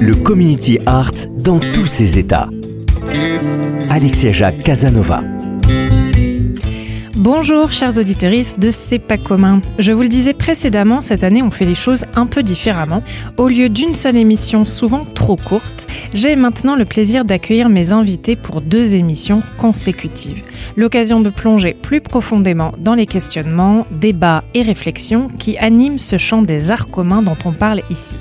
Le community art dans tous ses états. Alexia Jacques Casanova. Bonjour chers auditeurs de C'est pas commun. Je vous le disais précédemment, cette année on fait les choses un peu différemment. Au lieu d'une seule émission souvent trop courte, j'ai maintenant le plaisir d'accueillir mes invités pour deux émissions consécutives. L'occasion de plonger plus profondément dans les questionnements, débats et réflexions qui animent ce champ des arts communs dont on parle ici.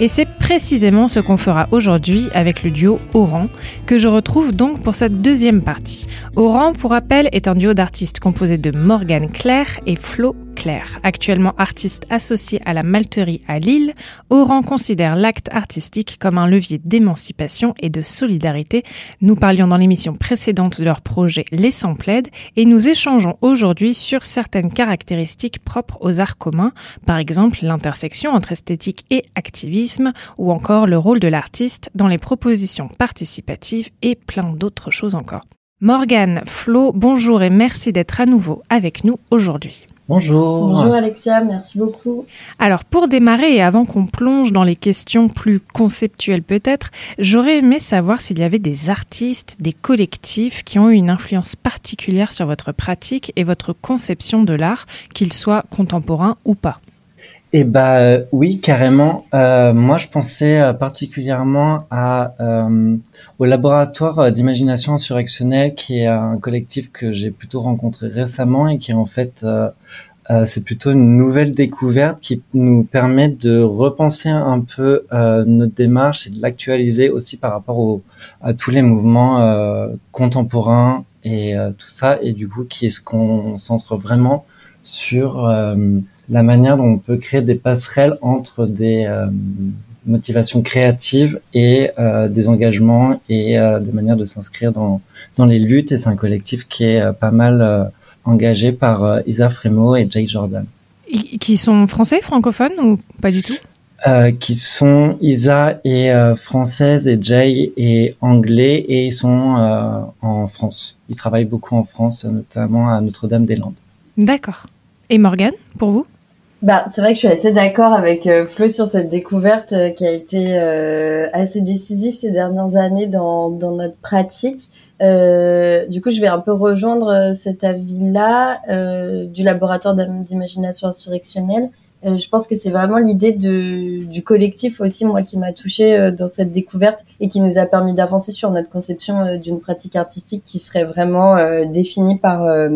Et c'est précisément ce qu'on fera aujourd'hui avec le duo Oran, que je retrouve donc pour cette deuxième partie. Oran, pour rappel, est un duo d'artistes composé de Morgane Claire et Flo Claire. Actuellement artiste associé à la Malterie à Lille, Oran considère l'acte artistique comme un levier d'émancipation et de solidarité. Nous parlions dans l'émission précédente de leur projet Les Plaide et nous échangeons aujourd'hui sur certaines caractéristiques propres aux arts communs, par exemple l'intersection entre esthétique et activisme ou encore le rôle de l'artiste dans les propositions participatives et plein d'autres choses encore. Morgane, Flo, bonjour et merci d'être à nouveau avec nous aujourd'hui. Bonjour. Bonjour Alexia, merci beaucoup. Alors pour démarrer et avant qu'on plonge dans les questions plus conceptuelles peut-être, j'aurais aimé savoir s'il y avait des artistes, des collectifs qui ont eu une influence particulière sur votre pratique et votre conception de l'art, qu'ils soient contemporains ou pas. Eh bah euh, oui, carrément. Euh, moi, je pensais euh, particulièrement à au laboratoire d'imagination insurrectionnelle, qui est un collectif que j'ai plutôt rencontré récemment et qui en fait c'est plutôt une nouvelle découverte qui nous permet de repenser un peu notre démarche et de l'actualiser aussi par rapport à tous les mouvements contemporains et tout ça, et du coup qui est ce qu'on centre vraiment sur la manière dont on peut créer des passerelles entre des euh, motivations créatives et euh, des engagements et euh, des manières de s'inscrire dans, dans les luttes. Et c'est un collectif qui est pas mal engagé par Isa Frémo et Jay Jordan. Qui sont français, francophones ou pas du tout? Euh, qui sont Isa est française et Jay est anglais et ils sont euh, en France. Ils travaillent beaucoup en France, notamment à Notre-Dame-des-Landes. D'accord. Et Morgane, pour vous? Bah, c'est vrai que je suis assez d'accord avec euh, Flo sur cette découverte euh, qui a été euh, assez décisive ces dernières années dans, dans notre pratique. du coup, je vais un peu rejoindre cet avis-là du laboratoire d'imagination insurrectionnelle. je pense que c'est vraiment l'idée du collectif aussi, moi, qui m'a touchée dans cette découverte et qui nous a permis d'avancer sur notre conception d'une pratique artistique qui serait vraiment définie par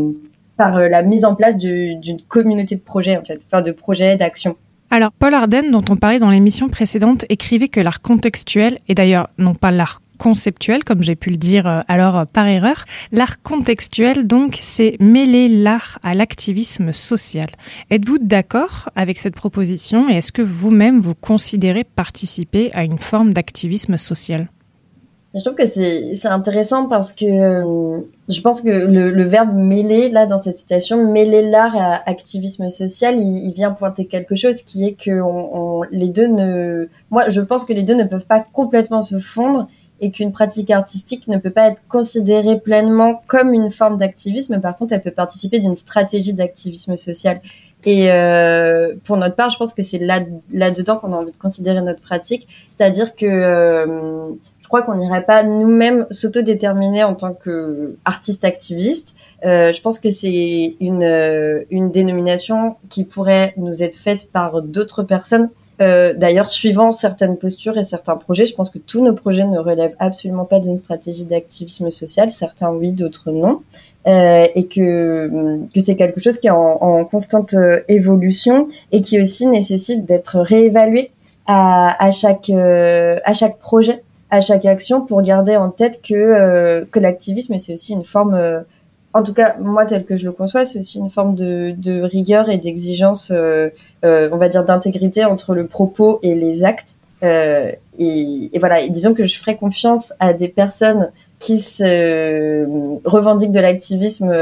par euh, la mise en place d'une communauté de projets, en fait, enfin de projets, d'actions. Alors, Paul Arden, dont on parlait dans l'émission précédente, écrivait que l'art contextuel, et d'ailleurs non pas l'art conceptuel, comme j'ai pu le dire euh, alors euh, par erreur. L'art contextuel, donc, c'est mêler l'art à l'activisme social. Êtes-vous d'accord avec cette proposition et est-ce que vous-même vous considérez participer à une forme d'activisme social? Je trouve que c'est intéressant parce que euh, je pense que le, le, verbe mêler, là, dans cette citation, mêler l'art à activisme social, il, il, vient pointer quelque chose qui est que on, on, les deux ne... Moi, je pense que les deux ne peuvent pas complètement se fondre et qu'une pratique artistique ne peut pas être considérée pleinement comme une forme d'activisme. Par contre, elle peut participer d'une stratégie d'activisme social. Et euh, pour notre part, je pense que c'est là, là-dedans qu'on a envie de considérer notre pratique. C'est-à-dire que... Euh, crois qu'on n'irait pas nous-mêmes s'autodéterminer en tant que artiste activiste. Euh, je pense que c'est une, euh, une dénomination qui pourrait nous être faite par d'autres personnes. Euh, D'ailleurs, suivant certaines postures et certains projets, je pense que tous nos projets ne relèvent absolument pas d'une stratégie d'activisme social. Certains oui, d'autres non. Euh, et que, que c'est quelque chose qui est en, constante euh, évolution et qui aussi nécessite d'être réévalué à chaque euh, à chaque projet à chaque action pour garder en tête que, euh, que l'activisme, c'est aussi une forme, euh, en tout cas, moi, tel que je le conçois, c'est aussi une forme de, de rigueur et d'exigence, euh, on va dire, d'intégrité entre le propos et les actes. Et, et, voilà, et disons que je ferai confiance à des personnes qui se revendiquent de l'activisme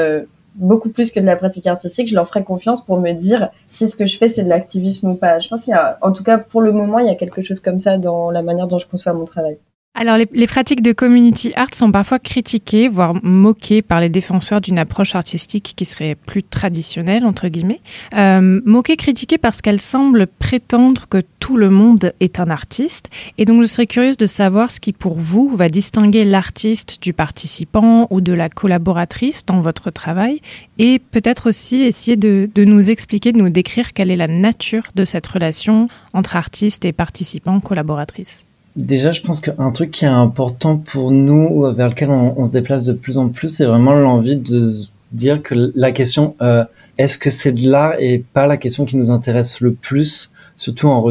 beaucoup plus que de la pratique artistique, je leur ferai confiance pour me dire si ce que je fais c'est de l'activisme ou pas. Je pense qu'il y a, en tout cas pour le moment, il y a quelque chose comme ça dans la manière dont je conçois mon travail. Alors, les, les, pratiques de community art sont parfois critiquées, voire moquées par les défenseurs d'une approche artistique qui serait plus traditionnelle, entre guillemets. Euh, moquées, critiquées parce qu'elles semblent prétendre que tout le monde est un artiste. Et donc, je serais curieuse de savoir ce qui, pour vous, va distinguer l'artiste du participant ou de la collaboratrice dans votre travail. Et peut-être aussi essayer de, de nous expliquer, de nous décrire quelle est la nature de cette relation entre artiste et participant, collaboratrice. Déjà, je pense qu'un truc qui est important pour nous, vers lequel on, se déplace de plus en plus, c'est vraiment l'envie de dire que la question euh, est-ce que c'est de l'art et pas la question qui nous intéresse le plus, surtout en,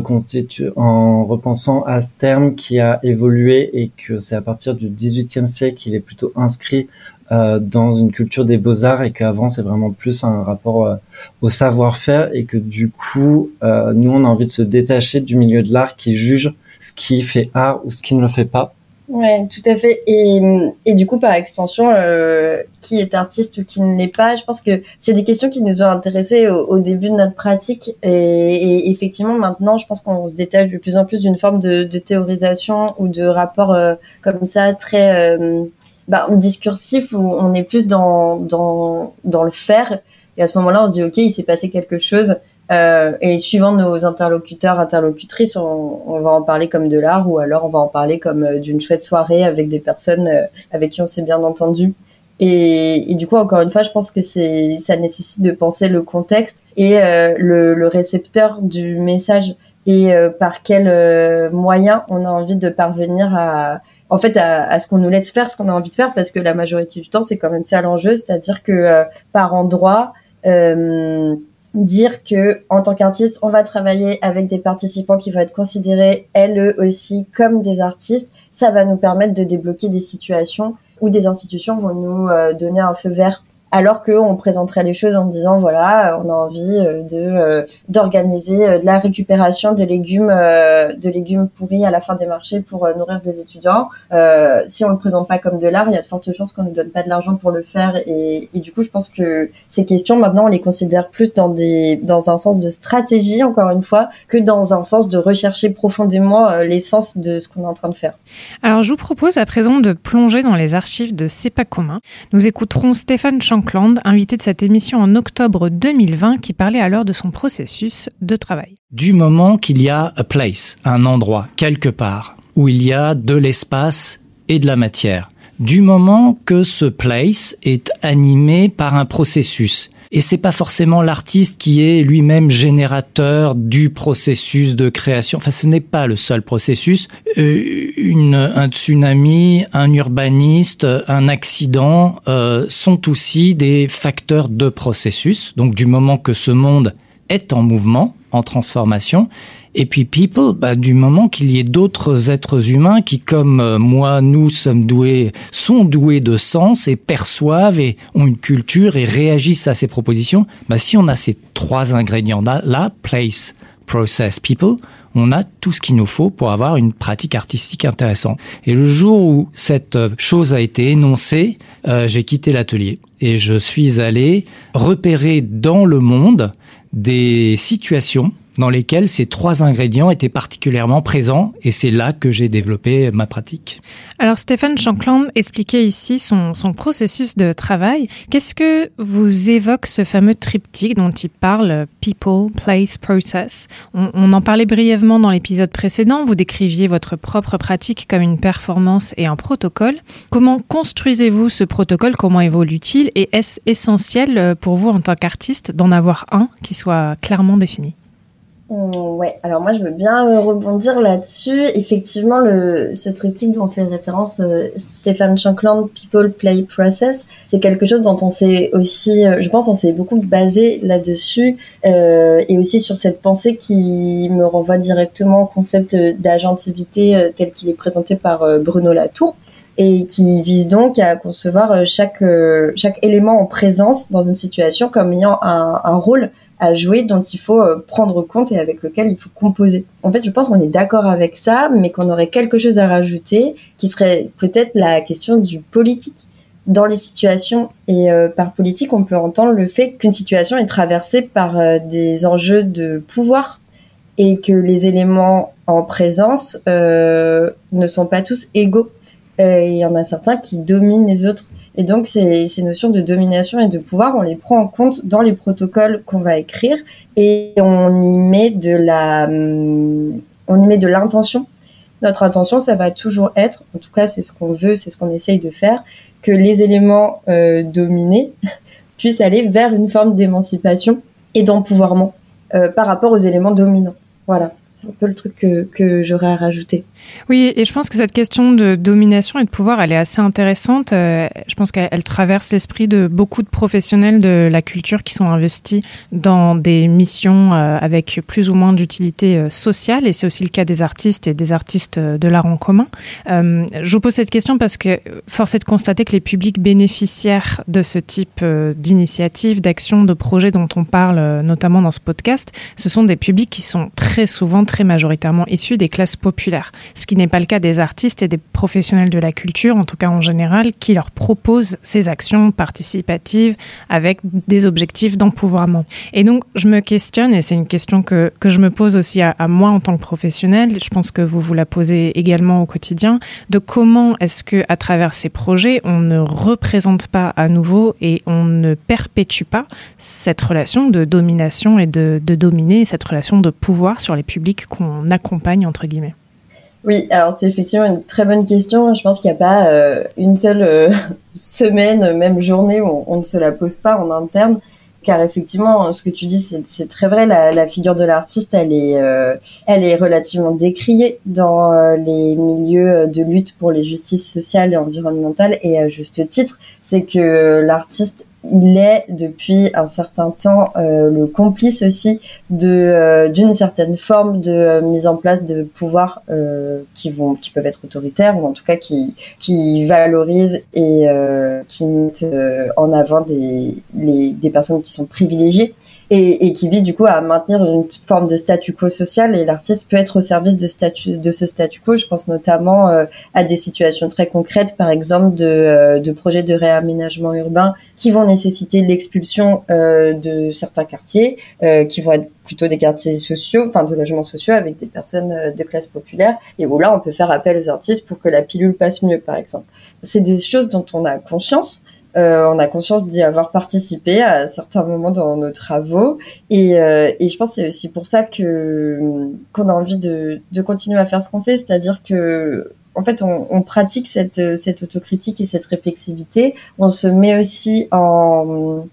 en repensant à ce terme qui a évolué et que c'est à partir du XVIIIe siècle qu'il est plutôt inscrit euh, dans une culture des beaux-arts et qu'avant c'est vraiment plus un rapport euh, au savoir-faire et que du coup, euh, nous on a envie de se détacher du milieu de l'art qui juge ce qui fait art ou ce qui ne le fait pas. Ouais, tout à fait. Et, du coup, par extension, euh, qui est artiste ou qui ne l'est pas, je pense que c'est des questions qui nous ont intéressés au, début de notre pratique. Et, effectivement, maintenant, je pense qu'on se détache de plus en plus d'une forme de, théorisation ou de rapport euh, comme ça très euh, bah, discursif où on est plus dans, dans le faire. Et à ce moment-là, on se dit, OK, il s'est passé quelque chose. Euh, et suivant nos interlocuteurs, interlocutrices, on, on, va en parler comme de l'art ou alors on va en parler comme euh, d'une chouette soirée avec des personnes euh, avec qui on s'est bien entendu. Et, du coup, encore une fois, je pense que c'est ça nécessite de penser le contexte et euh, le, le, récepteur du message et par quel moyen on a envie de parvenir à en fait à, à ce qu'on nous laisse faire ce qu'on a envie de faire parce que la majorité du temps c'est quand même ça l'enjeu, c'est-à-dire que par endroit euh, dire que en tant qu'artiste, on va travailler avec des participants qui vont être considérés elles eux aussi comme des artistes, ça va nous permettre de débloquer des situations où des institutions vont nous euh, donner un feu vert alors qu'on présenterait les choses en disant voilà on a envie euh, de euh, d'organiser euh, de la récupération de légumes de légumes pourris à la fin des marchés pour nourrir des étudiants. Si on le présente pas comme de l'art il y a de fortes chances qu'on nous donne pas de l'argent pour le faire. Et, du coup je pense que ces questions maintenant on les considère plus dans des dans un sens de stratégie encore une fois que dans un sens de rechercher profondément l'essence de ce qu'on est en train de faire. Alors je vous propose à présent de plonger dans les archives de C'est pas commun. Nous écouterons Stéphane Chan Invité de cette émission en octobre 2020, qui parlait alors de son processus de travail. Du moment qu'il y a a place, un endroit, quelque part, où il y a de l'espace et de la matière, du moment que ce place est animé par un processus, et c'est pas forcément l'artiste qui est lui-même générateur du processus de création. Enfin, ce n'est pas le seul processus. Euh, une, un tsunami, un urbaniste, un accident euh, sont aussi des facteurs de processus. Donc, du moment que ce monde est en mouvement, en transformation, et puis people, bah, du moment qu'il y ait d'autres êtres humains qui, comme euh, moi, nous sommes doués, sont doués de sens et perçoivent et ont une culture et réagissent à ces propositions, bah, si on a ces trois ingrédients là, là, place, process, people, on a tout ce qu'il nous faut pour avoir une pratique artistique intéressante. Et le jour où cette euh, chose a été énoncée, euh, j'ai quitté l'atelier et je suis allé repérer dans le monde des situations dans lesquels ces trois ingrédients étaient particulièrement présents et c'est là que j'ai développé ma pratique. Alors Stéphane Shankland expliquait ici son, processus de travail. Qu'est-ce que vous évoque ce fameux triptyque dont il parle, People, Place, Process? On, on en parlait brièvement dans l'épisode précédent, vous décriviez votre propre pratique comme une performance et un protocole. Comment construisez-vous ce protocole? Comment évolue-t-il? Et est-ce essentiel pour vous en tant qu'artiste d'en avoir un qui soit clairement défini? Ouais, alors moi je veux bien euh, rebondir là-dessus. Effectivement, le, ce triptyque dont fait référence euh, Stéphane Shankland, People, Play, Process, c'est quelque chose dont on s'est aussi, euh, je pense, on s'est beaucoup basé là-dessus euh, et aussi sur cette pensée qui me renvoie directement au concept d'agentivité tel qu'il est présenté par Bruno Latour et qui vise donc à concevoir chaque chaque élément en présence dans une situation comme ayant un, un rôle à jouer dont il faut euh, prendre compte et avec lequel il faut composer. En fait, je pense qu'on est d'accord avec ça, mais qu'on aurait quelque chose à rajouter, qui serait peut-être la question du politique dans les situations. Et euh, par politique, on peut entendre le fait qu'une situation est traversée par euh, des enjeux de pouvoir et que les éléments en présence euh, ne sont pas tous égaux. Il y en a certains qui dominent les autres. Et donc, ces, notions de domination et de pouvoir, on les prend en compte dans les protocoles qu'on va écrire et on y met de la, hum, on y met de l'intention. Notre intention, ça va toujours être, en tout cas, c'est ce qu'on veut, c'est ce qu'on essaye de faire, que les éléments euh, dominés puissent aller vers une forme d'émancipation et d'empouvoirment euh, par rapport aux éléments dominants. Voilà, c'est un peu le truc que j'aurais à rajouter. Oui, et je pense que cette question de domination et de pouvoir, elle est assez intéressante. Euh, je pense qu'elle traverse l'esprit de beaucoup de professionnels de la culture qui sont investis dans des missions euh, avec plus ou moins d'utilité euh, sociale, et c'est aussi le cas des artistes et des artistes de l'art en commun. Je vous pose cette question parce que force est de constater que les publics bénéficiaires de ce type d'initiatives, d'actions, de projets dont on parle notamment dans ce podcast, ce sont des publics qui sont très souvent, très majoritairement issus des classes populaires ce qui n'est pas le cas des artistes et des professionnels de la culture, en tout cas en général, qui leur proposent ces actions participatives avec des objectifs d'empouvoirment. Et donc, je me questionne, et c'est une question que, que je me pose aussi à, moi en tant que professionnel, je pense que vous vous la posez également au quotidien, de comment est-ce que à travers ces projets, on ne représente pas à nouveau et on ne perpétue pas cette relation de domination et de, de dominer, cette relation de pouvoir sur les publics qu'on accompagne, entre guillemets. Oui, alors c'est effectivement une très bonne question. Je pense qu'il n'y a pas euh, une seule euh, semaine, même journée où on, ne se la pose pas en interne. Car effectivement, ce que tu dis, c'est très vrai. La, la figure de l'artiste, elle est, euh, elle est relativement décriée dans euh, les milieux de lutte pour les justices sociales et environnementales, et à juste titre. C'est que l'artiste il est depuis un certain temps euh, le complice aussi de euh, d'une certaine forme de euh, mise en place de pouvoirs qui vont qui peuvent être autoritaires ou en tout cas qui qui valorisent et qui mettent en avant des les, des personnes qui sont privilégiées et, et, qui vise du coup à maintenir une forme de statu quo social et l'artiste peut être au service de, statu, de ce statu quo. Je pense notamment euh, à des situations très concrètes, par exemple de, euh, de projets de réaménagement urbain qui vont nécessiter l'expulsion euh, de certains quartiers, euh, qui vont être plutôt des quartiers sociaux, enfin de logements sociaux avec des personnes euh, de classe populaire, et où là on peut faire appel aux artistes pour que la pilule passe mieux, par exemple. C'est des choses dont on a conscience. Euh, on a conscience d'y avoir participé à certains moments dans nos travaux. Et, euh, et je pense que c'est aussi pour ça que qu'on a envie de, de continuer à faire ce qu'on fait, c'est-à-dire que en fait on, on, pratique cette, cette autocritique et cette réflexivité, on se met aussi en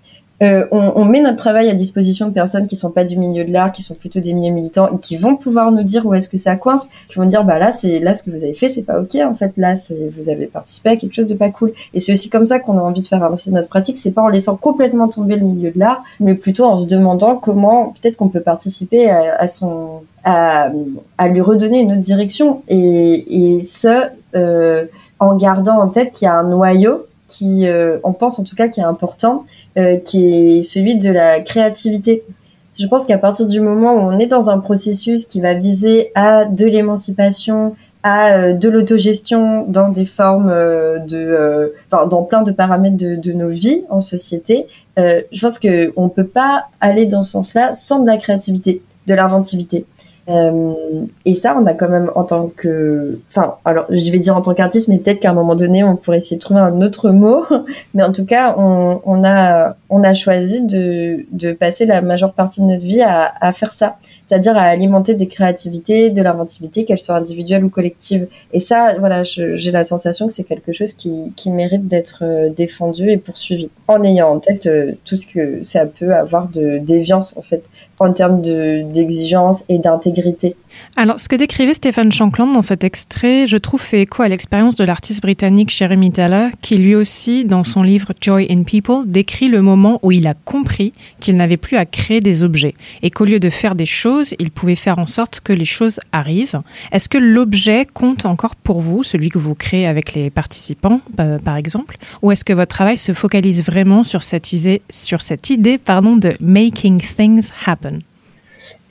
euh, on, on, met notre travail à disposition de personnes qui sont pas du milieu de l'art, qui sont plutôt des milieux militants, qui vont pouvoir nous dire où est-ce que ça coince, qui vont dire bah là c'est là ce que vous avez fait c'est pas ok en fait. Là vous avez participé à quelque chose de pas cool. Et c'est aussi comme ça qu'on a envie de faire avancer notre pratique, c'est pas en laissant complètement tomber le milieu de l'art, mais plutôt en se demandant comment peut-être qu'on peut participer à, à son à, à, lui redonner une autre direction. Et, et ce euh, en gardant en tête qu'il y a un noyau qui, euh, on pense en tout cas, qui est important, euh, qui est celui de la créativité. Je pense qu'à partir du moment où on est dans un processus qui va viser à de l'émancipation, à euh, de l'autogestion dans des formes euh, de, euh, enfin, dans plein de paramètres de, de nos vies en société, je pense que on peut pas aller dans ce sens-là sans de la créativité, de l'inventivité. Euh, et ça, on a quand même en tant que, enfin, alors je vais dire en tant qu'artiste, mais peut-être qu'à un moment donné, on pourrait essayer de trouver un autre mot. Mais en tout cas, on, on a on a choisi de, de, passer la majeure partie de notre vie à, à faire ça, c'est-à-dire à alimenter des créativités, de l'inventivité, qu'elles soient individuelles ou collectives. Et ça, voilà, j'ai la sensation que c'est quelque chose qui, qui mérite d'être euh, défendu et poursuivi, en ayant en tête euh, tout ce que ça peut avoir de déviance en fait en termes d'exigence et d'intégrité. Alors, ce que décrivait Stéphane Shankland dans cet extrait, je trouve, fait écho à l'expérience de l'artiste britannique Jeremy Taylor, qui lui aussi, dans son livre Joy in People, décrit le moment où il a compris qu'il n'avait plus à créer des objets et qu'au lieu de faire des choses, il pouvait faire en sorte que les choses arrivent. Est-ce que l'objet compte encore pour vous, celui que vous créez avec les participants, euh, par exemple, ou est-ce que votre travail se focalise vraiment sur cette idée, sur cette idée pardon, de making things happen?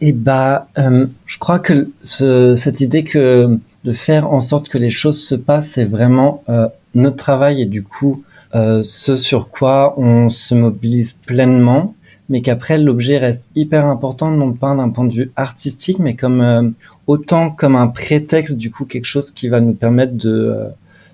Eh bah, euh, je crois que ce, cette idée que de faire en sorte que les choses se passent, c'est vraiment euh, notre travail et du coup euh, ce sur quoi on se mobilise pleinement, mais qu'après l'objet reste hyper important, non pas d'un point de vue artistique, mais comme euh, autant comme un prétexte, du coup quelque chose qui va nous permettre de euh,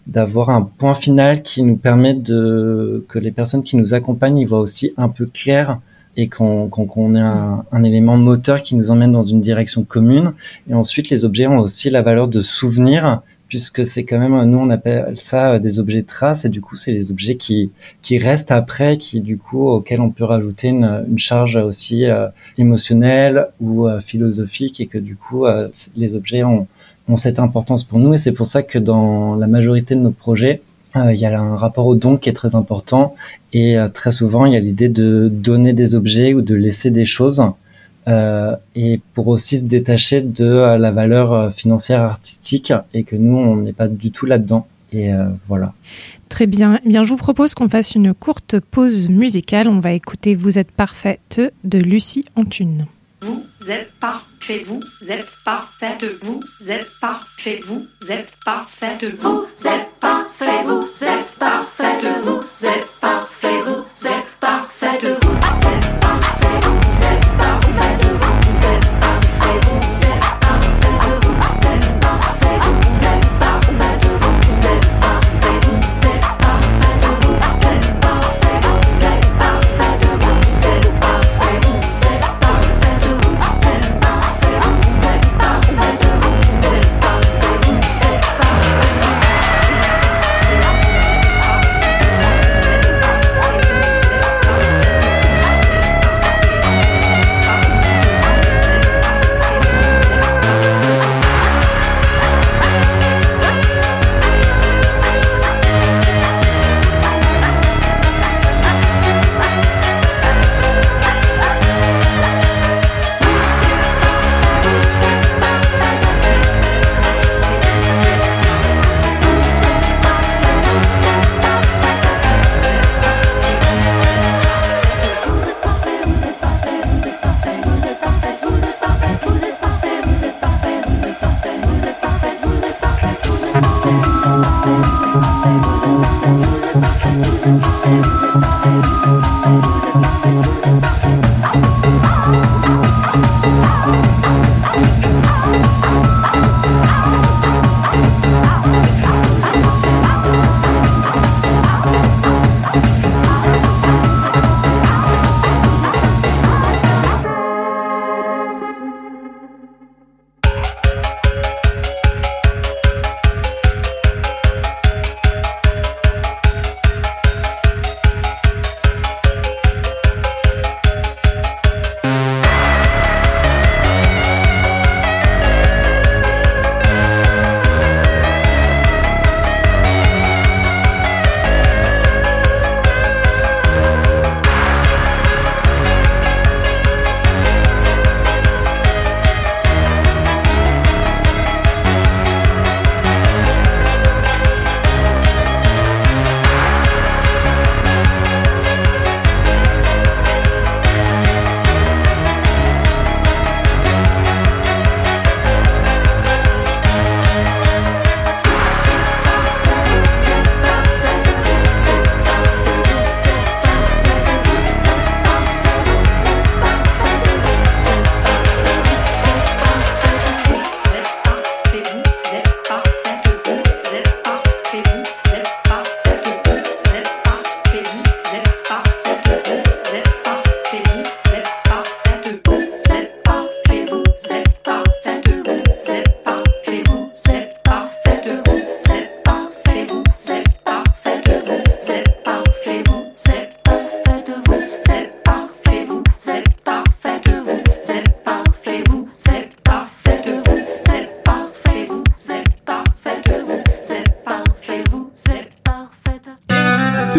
d'avoir un point final qui nous permet de que les personnes qui nous accompagnent y voient aussi un peu clair et qu'on qu ait un, un, élément moteur qui nous emmène dans une direction commune. Et ensuite, les objets ont aussi la valeur de souvenir, puisque c'est quand même, nous on appelle ça euh, des objets traces, et du coup, c'est les objets qui, qui restent après, qui du coup, auxquels on peut rajouter une, une charge aussi euh, émotionnelle ou euh, philosophique, et que du coup, euh, les objets ont, ont cette importance pour nous, et c'est pour ça que dans la majorité de nos projets, euh, il y a un rapport au don qui est très important et euh, très souvent il y a l'idée de donner des objets ou de laisser des choses euh, et pour aussi se détacher de la valeur financière artistique et que nous on n'est pas du tout là-dedans et voilà. Très bien. Eh bien, je vous propose qu'on fasse une courte pause musicale. On va écouter Vous êtes parfaite de Lucie Antune. Vous êtes parfait, vous êtes parfaite, vous êtes parfait, vous êtes parfaite, vous êtes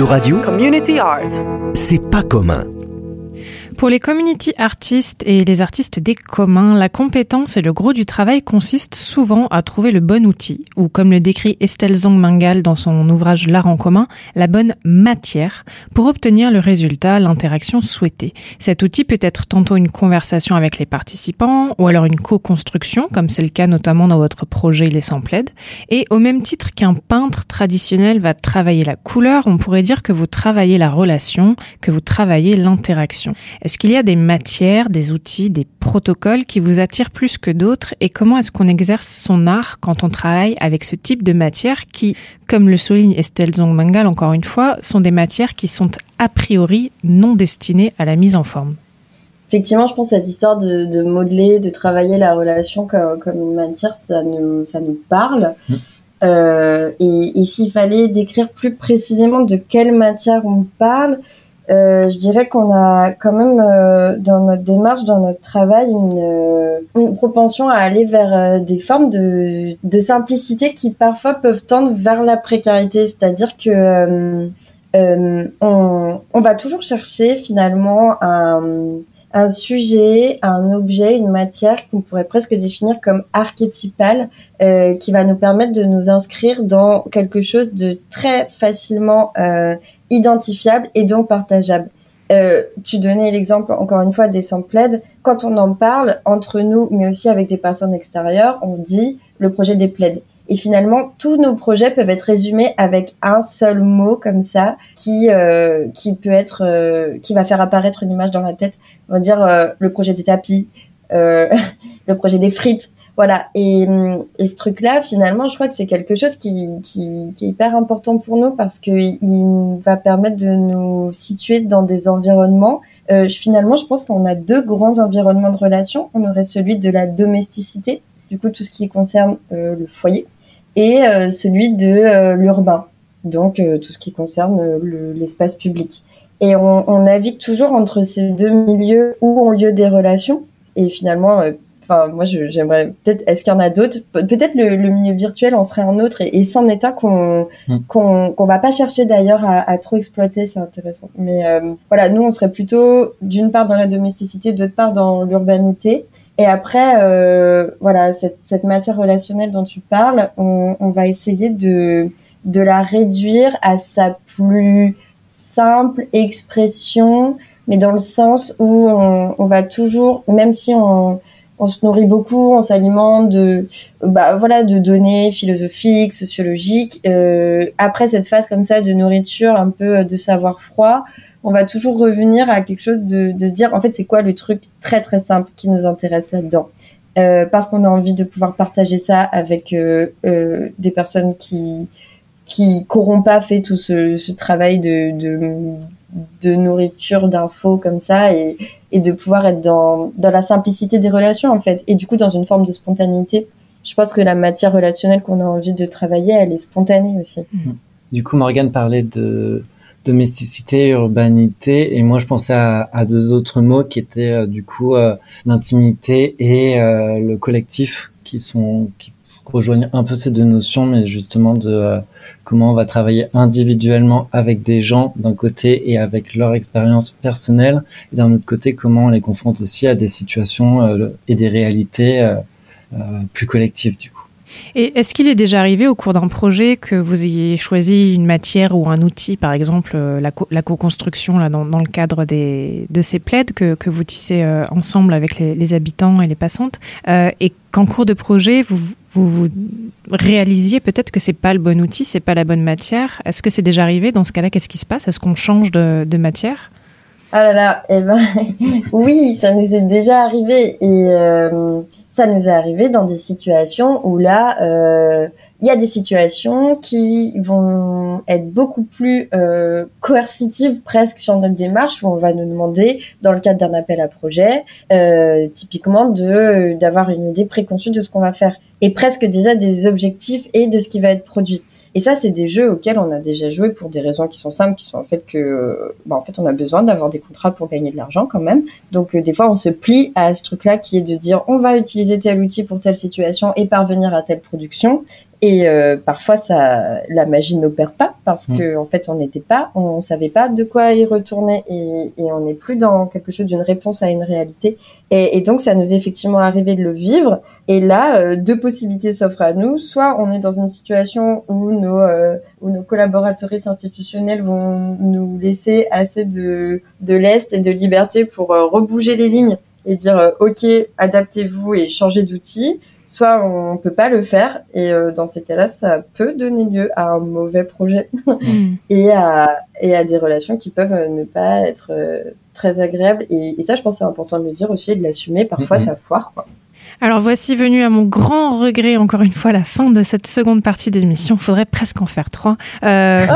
Euradio, Community Art. c'est pas commun. Pour les community artistes et les artistes des communs, la compétence et le gros du travail consistent souvent à trouver le bon outil, ou comme le décrit Estelle Zong-Mangal dans son ouvrage L'art en commun, la bonne matière, pour obtenir le résultat, l'interaction souhaitée. Cet outil peut être tantôt une conversation avec les participants, ou alors une co-construction, comme c'est le cas notamment dans votre projet Les Sampled. Et au même titre qu'un peintre traditionnel va travailler la couleur, on pourrait dire que vous travaillez la relation, que vous travaillez l'interaction. Est-ce qu'il y a des matières, des outils, des protocoles qui vous attirent plus que d'autres et comment est-ce qu'on exerce son art quand on travaille avec ce type de matières qui, comme le souligne Estelle Zongmangal encore une fois, sont des matières qui sont a priori non destinées à la mise en forme? Effectivement, je pense que cette histoire de, de modeler, de travailler la relation comme, comme une matière, ça nous, ça nous parle. Mm. Euh, et et s'il fallait décrire plus précisément de quelle matière on parle, euh, je dirais qu'on a quand même euh, dans notre démarche, dans notre travail, une, euh, propension à aller vers des formes de, simplicité qui parfois peuvent tendre vers la précarité. C'est-à-dire que on, va toujours chercher finalement un, sujet, un objet, une matière qu'on pourrait presque définir comme archétypale, qui va nous permettre de nous inscrire dans quelque chose de très facilement identifiable et donc partageable. Euh, tu donnais l'exemple encore une fois des sampled. Quand on en parle entre nous, mais aussi avec des personnes extérieures, on dit le projet des plaids. Et finalement, tous nos projets peuvent être résumés avec un seul mot comme ça, qui euh, qui peut être, euh, qui va faire apparaître une image dans la tête. On va dire euh, le projet des tapis, euh, le projet des frites. Voilà. Et, ce truc-là, finalement, je crois que c'est quelque chose qui, est hyper important pour nous parce que il va permettre de nous situer dans des environnements. Euh, finalement, je pense qu'on a deux grands environnements de relations. On aurait celui de la domesticité, du coup tout ce qui concerne euh, le foyer, et euh, celui de l'urbain, donc tout ce qui concerne le- l'espace public. Et on, on navigue toujours entre ces deux milieux où ont lieu des relations. Et finalement, enfin moi j'aimerais peut-être est-ce qu'il y en a d'autres? Pe- peut-être le, le milieu virtuel en serait un autre et, et c'en est un qu'on Mm. qu'on va pas chercher d'ailleurs à, à trop exploiter c'est intéressant. Mais euh, voilà nous on serait plutôt d'une part dans la domesticité d'autre part dans l'urbanité. Et après euh, voilà cette, cette matière relationnelle dont tu parles on, on va essayer de de la réduire à sa plus simple expression mais dans le sens où on, on va toujours même si on on se nourrit beaucoup, on s'alimente de, bah voilà, de données philosophiques, sociologiques. Euh, après cette phase comme ça de nourriture, un peu de savoir froid, on va toujours revenir à quelque chose de, de dire, en fait, c'est quoi le truc très très simple qui nous intéresse là-dedans? Euh, Parce qu'on a envie de pouvoir partager ça avec euh, euh, des personnes qui qui n'auront pas fait tout ce, travail de, de nourriture, d'infos comme ça, et, de pouvoir être dans, dans la simplicité des relations en fait, et du coup dans une forme de spontanéité. Je pense que la matière relationnelle qu'on a envie de travailler, elle est spontanée aussi. Du coup, Morgane parlait de domesticité, urbanité, et moi je pensais à, deux autres mots qui étaient euh, du coup euh, l'intimité et euh, le collectif, qui sont rejoignent un peu ces deux notions, mais justement de euh, comment on va travailler individuellement avec des gens d'un côté et avec leur expérience personnelle, et d'un autre côté comment on les confronte aussi à des situations euh, et des réalités euh, plus collectives du coup. Et est-ce qu'il est déjà arrivé au cours d'un projet que vous ayez choisi une matière ou un outil, par exemple la, co- la co-construction dans, le cadre des, de ces plaides que, que vous tissez ensemble avec les, habitants et les passantes, et qu'en cours de projet, vous, vous, vous réalisiez peut-être que c'est pas le bon outil, c'est pas la bonne matière. Est-ce que c'est déjà arrivé Dans ce cas-là, qu'est-ce qui se passe? Est-ce qu'on change de, matière? Ah là là, eh ben, oui, ça nous est déjà arrivé et euh, ça nous est arrivé dans des situations où là, euh, il y a des situations qui vont être beaucoup plus euh, coercitives presque sur notre démarche où on va nous demander, dans le cadre d'un appel à projet, euh, typiquement de d'avoir une idée préconçue de ce qu'on va faire et presque déjà des objectifs et de ce qui va être produit. Et ça, c'est des jeux auxquels on a déjà joué pour des raisons qui sont simples, qui sont en fait que, bah, en fait, on a besoin d'avoir des contrats pour gagner de l'argent quand même. Donc, euh, des fois, on se plie à ce truc-là qui est de dire, on va utiliser tel outil pour telle situation et parvenir à telle production. Et euh, parfois, ça, la magie n'opère pas parce Mm. que en fait, on n'était pas, on savait pas de quoi y retourner et, et on n'est plus dans quelque chose d'une réponse à une réalité. Et, et donc, ça nous est effectivement arrivé de le vivre. Et là, euh, deux possibilités s'offrent à nous. Soit on est dans une situation où nos, euh, où nos collaborateurs institutionnels vont nous laisser assez de, de lest et de liberté pour euh, rebouger les lignes et dire euh, OK, adaptez-vous et changez d'outil. Soit on peut pas le faire et euh, dans ces cas-là, ça peut donner lieu à un mauvais projet Mm. et à, et à des relations qui peuvent euh, ne pas être euh, très agréables. Et, et ça, je pense que c'est important de le dire aussi et de l'assumer. Parfois, Mhm. ça foire. Quoi. Alors voici venu à mon grand regret encore une fois la fin de cette seconde partie d'émission. Faudrait presque en faire trois. Euh,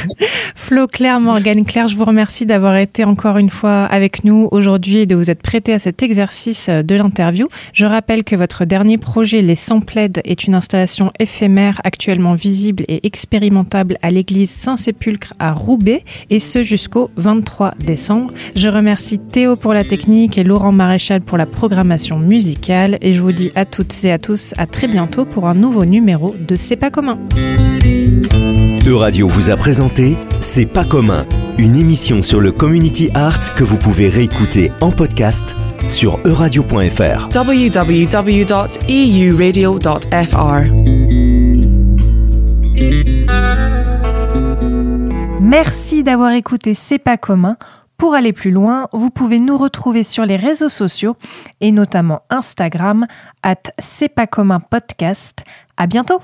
Flo, Claire, Morgane, Claire, je vous remercie d'avoir été encore une fois avec nous aujourd'hui et de vous être prêté à cet exercice de l'interview. Je rappelle que votre dernier projet, Les Samplaides, est une installation éphémère actuellement visible et expérimentable à l'église Saint-Sépulcre à Roubaix et ce jusqu'au 23 décembre. Je remercie Théo pour la technique et Laurent Maréchal pour la programmation musicale et je vous dis à toutes et à tous à très bientôt pour un nouveau numéro de C'est pas commun. Euradio vous a présenté C'est pas commun, une émission sur le community art que vous pouvez réécouter en podcast sur euradio.fr. www.euradio.fr. Merci d'avoir écouté C'est pas commun. Pour aller plus loin, vous pouvez nous retrouver sur les réseaux sociaux et notamment Instagram at C'est pas podcast. À bientôt!